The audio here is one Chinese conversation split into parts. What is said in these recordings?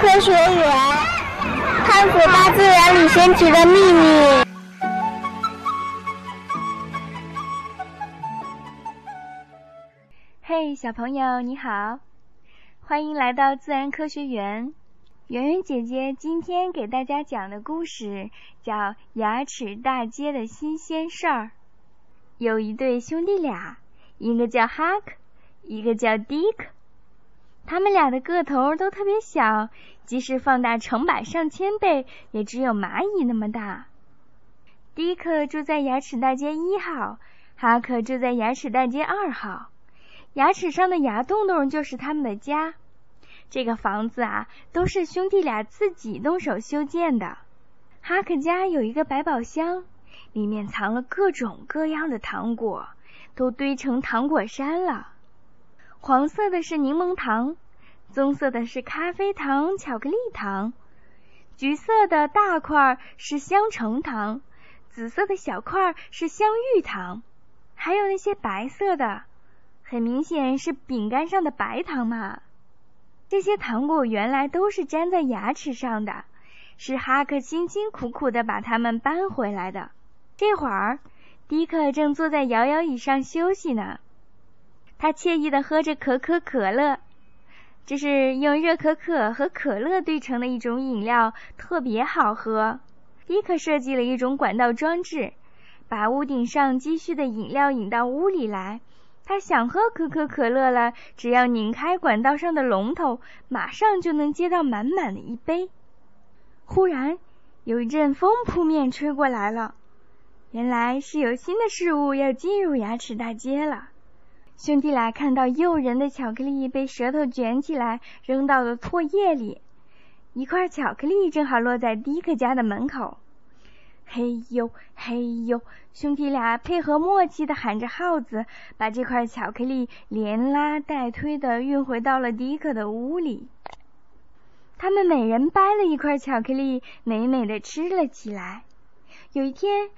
科学园，探索大自然里神奇的秘密。嘿，小朋友，你好，欢迎来到自然科学园。圆圆姐姐今天给大家讲的故事叫《牙齿大街的新鲜事儿》。有一对兄弟俩，一个叫哈克，一个叫迪克。他们俩的个头都特别小，即使放大成百上千倍，也只有蚂蚁那么大。迪克住在牙齿大街一号，哈克住在牙齿大街二号。牙齿上的牙洞洞就是他们的家。这个房子啊，都是兄弟俩自己动手修建的。哈克家有一个百宝箱，里面藏了各种各样的糖果，都堆成糖果山了。黄色的是柠檬糖，棕色的是咖啡糖、巧克力糖，橘色的大块是香橙糖，紫色的小块是香芋糖，还有那些白色的，很明显是饼干上的白糖嘛。这些糖果原来都是粘在牙齿上的，是哈克辛辛苦苦的把它们搬回来的。这会儿，迪克正坐在摇摇椅上休息呢，他惬意的喝着可口可乐，这是用热可可和可乐兑成的一种饮料，特别好喝。迪克设计了一种管道装置，把屋顶上积蓄的饮料引到屋里来。他想喝可口可乐了，只要拧开管道上的龙头，马上就能接到满满的一杯。忽然，有一阵风扑面吹过来了，原来是有新的事物要进入牙齿大街了。兄弟俩看到诱人的巧克力被舌头卷起来扔到了唾液里，一块巧克力正好落在迪克家的门口。嘿呦嘿呦，兄弟俩配合默契的喊着号子，把这块巧克力连拉带推的运回到了迪克的屋里。他们每人掰了一块巧克力，美美的吃了起来。有一天，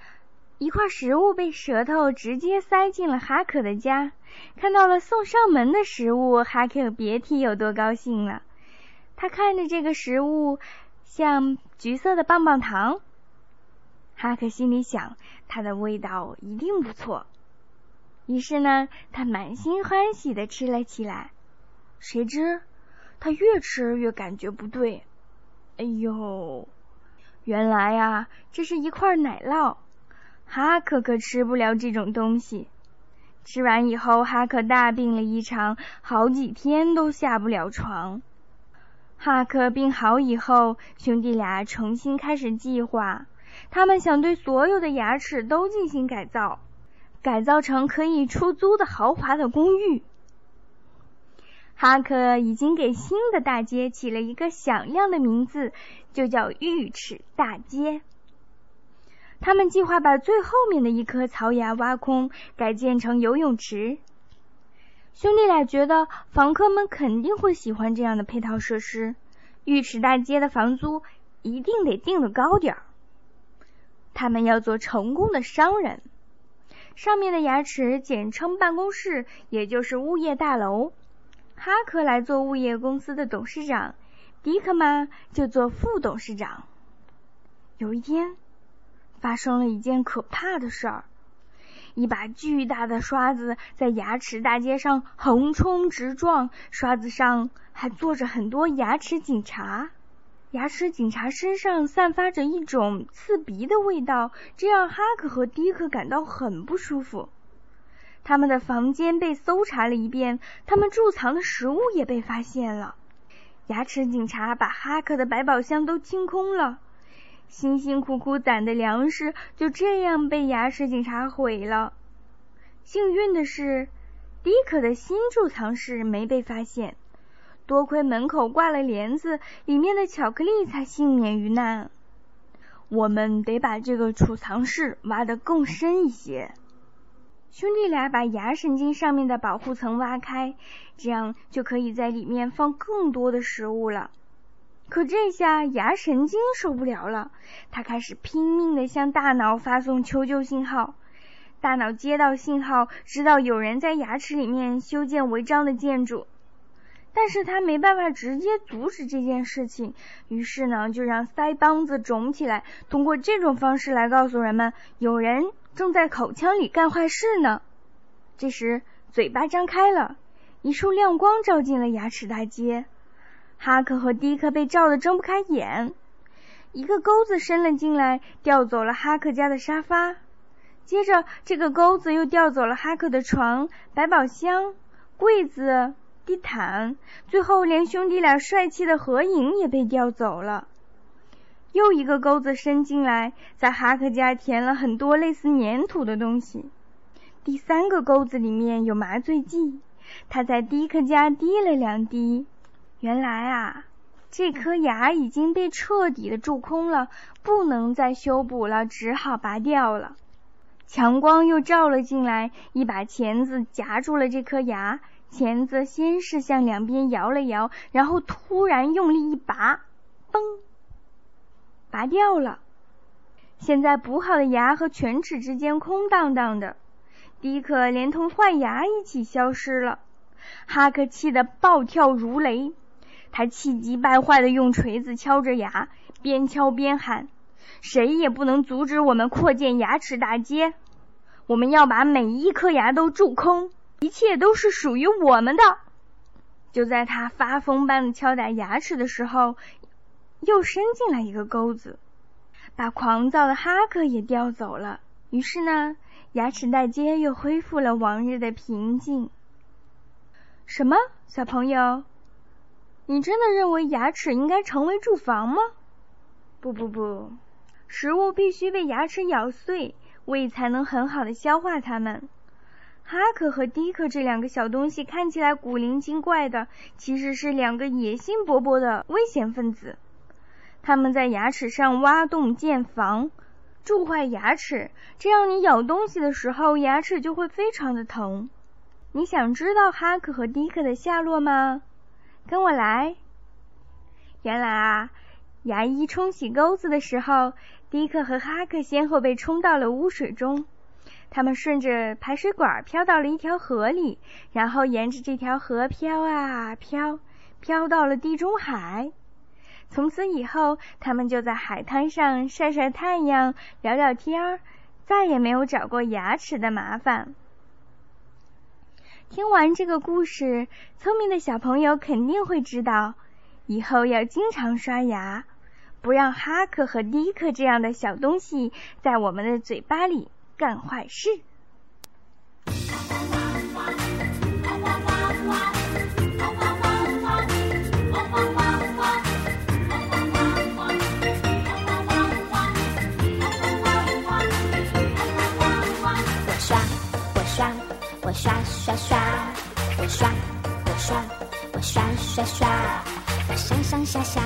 一块食物被舌头直接塞进了哈克的家，看到了送上门的食物，哈克别提有多高兴了。他看着这个食物，像橘色的棒棒糖。哈克心里想，它的味道一定不错。于是呢，他满心欢喜的吃了起来。谁知，他越吃越感觉不对。哎呦，原来呀，这是一块奶酪。哈克可吃不了这种东西。吃完以后，哈克大病了一场，好几天都下不了床。哈克病好以后，兄弟俩重新开始计划。他们想对所有的牙齿都进行改造，改造成可以出租的豪华的公寓。哈克已经给新的大街起了一个响亮的名字，就叫浴齿大街。他们计划把最后面的一颗槽牙挖空，改建成游泳池。兄弟俩觉得房客们肯定会喜欢这样的配套设施，浴池大街的房租一定得定的高点儿。他们要做成功的商人。上面的牙齿简称办公室，也就是物业大楼。哈克来做物业公司的董事长，迪克嘛就做副董事长。有一天，发生了一件可怕的事儿：一把巨大的刷子在牙齿大街上横冲直撞，刷子上还坐着很多牙齿警察。牙齿警察身上散发着一种刺鼻的味道，这让哈克和迪克感到很不舒服。他们的房间被搜查了一遍，他们贮藏的食物也被发现了。牙齿警察把哈克的百宝箱都清空了，辛辛苦苦攒的粮食就这样被牙齿警察毁了。幸运的是，迪克的新贮藏室没被发现。多亏门口挂了帘子，里面的巧克力才幸免于难。我们得把这个储藏室挖得更深一些。兄弟俩把牙神经上面的保护层挖开，这样就可以在里面放更多的食物了。可这下牙神经受不了了，它开始拼命地向大脑发送求救信号。大脑接到信号，知道有人在牙齿里面修建违章的建筑。但是他没办法直接阻止这件事情，于是呢，就让腮帮子肿起来，通过这种方式来告诉人们，有人正在口腔里干坏事呢。这时，嘴巴张开了，一束亮光照进了牙齿大街，哈克和迪克被照得睁不开眼。一个钩子伸了进来，调走了哈克家的沙发，接着这个钩子又调走了哈克的床、百宝箱、柜子。地毯，最后连兄弟俩帅气的合影也被调走了。又一个钩子伸进来，在哈克家填了很多类似粘土的东西。第三个钩子里面有麻醉剂，他在迪克家滴了两滴。原来啊，这颗牙已经被彻底的蛀空了，不能再修补了，只好拔掉了。强光又照了进来，一把钳子夹住了这颗牙。钳子先是向两边摇了摇，然后突然用力一拔，嘣，拔掉了。现在补好的牙和犬齿之间空荡荡的，迪克连同坏牙一起消失了。哈克气得暴跳如雷，他气急败坏的用锤子敲着牙，边敲边喊：“谁也不能阻止我们扩建牙齿大街！我们要把每一颗牙都蛀空。”一切都是属于我们的。就在他发疯般的敲打牙齿的时候，又伸进来一个钩子，把狂躁的哈克也叼走了。于是呢，牙齿大街又恢复了往日的平静。什么，小朋友？你真的认为牙齿应该成为住房吗？不不不，食物必须被牙齿咬碎，胃才能很好的消化它们。哈克和迪克这两个小东西看起来古灵精怪的，其实是两个野心勃勃的危险分子。他们在牙齿上挖洞建房，蛀坏牙齿，这样你咬东西的时候，牙齿就会非常的疼。你想知道哈克和迪克的下落吗？跟我来。原来啊，牙医冲洗钩子的时候，迪克和哈克先后被冲到了污水中。他们顺着排水管飘到了一条河里，然后沿着这条河飘啊飘，飘到了地中海。从此以后，他们就在海滩上晒晒太阳、聊聊天儿，再也没有找过牙齿的麻烦。听完这个故事，聪明的小朋友肯定会知道，以后要经常刷牙，不让哈克和迪克这样的小东西在我们的嘴巴里。干坏事。我刷，我刷，我刷刷刷，我刷，我刷，我刷刷刷，我上上下下，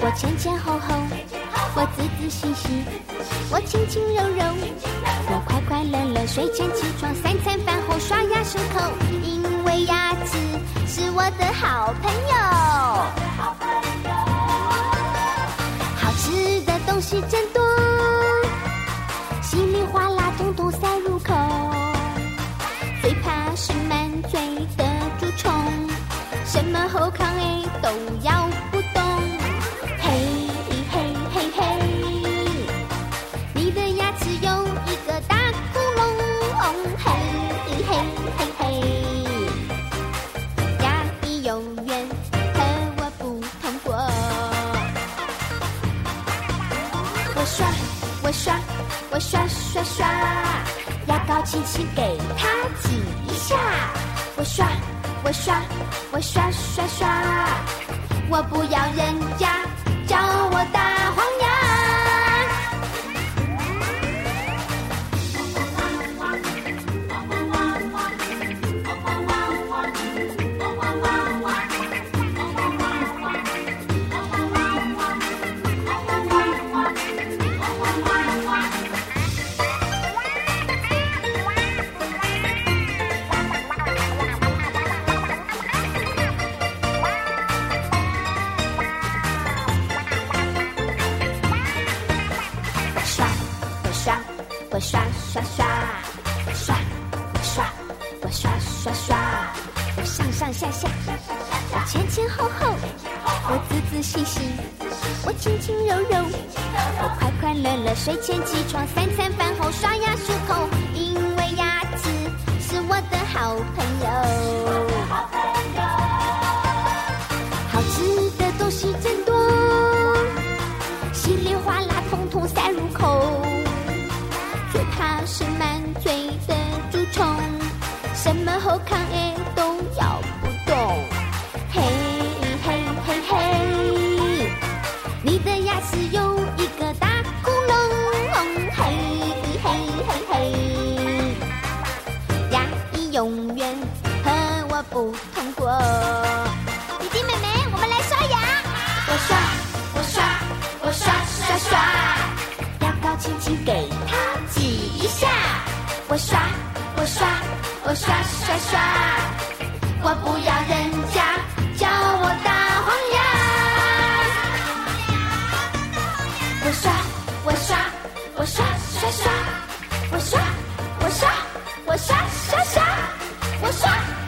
我前前后后，我仔仔细细，我轻轻柔柔。我快快乐乐睡前起床，三餐饭后刷牙漱口，因为牙齿是我的好朋友。好吃的东西真多，你给它挤一下，我刷，我刷，我刷刷刷，我不要人家我轻轻柔柔，我快快乐乐，睡前起床，三餐饭后刷牙漱口，因为牙齿是我的好朋友。好吃的东西真多，稀里哗啦统统塞入口，最怕是满嘴的蛀虫，什么好康哎我刷，我刷，我刷刷刷，我不要人家叫我大黄牙。我刷，我刷，我刷刷刷，我刷，我刷，我刷刷刷，我刷。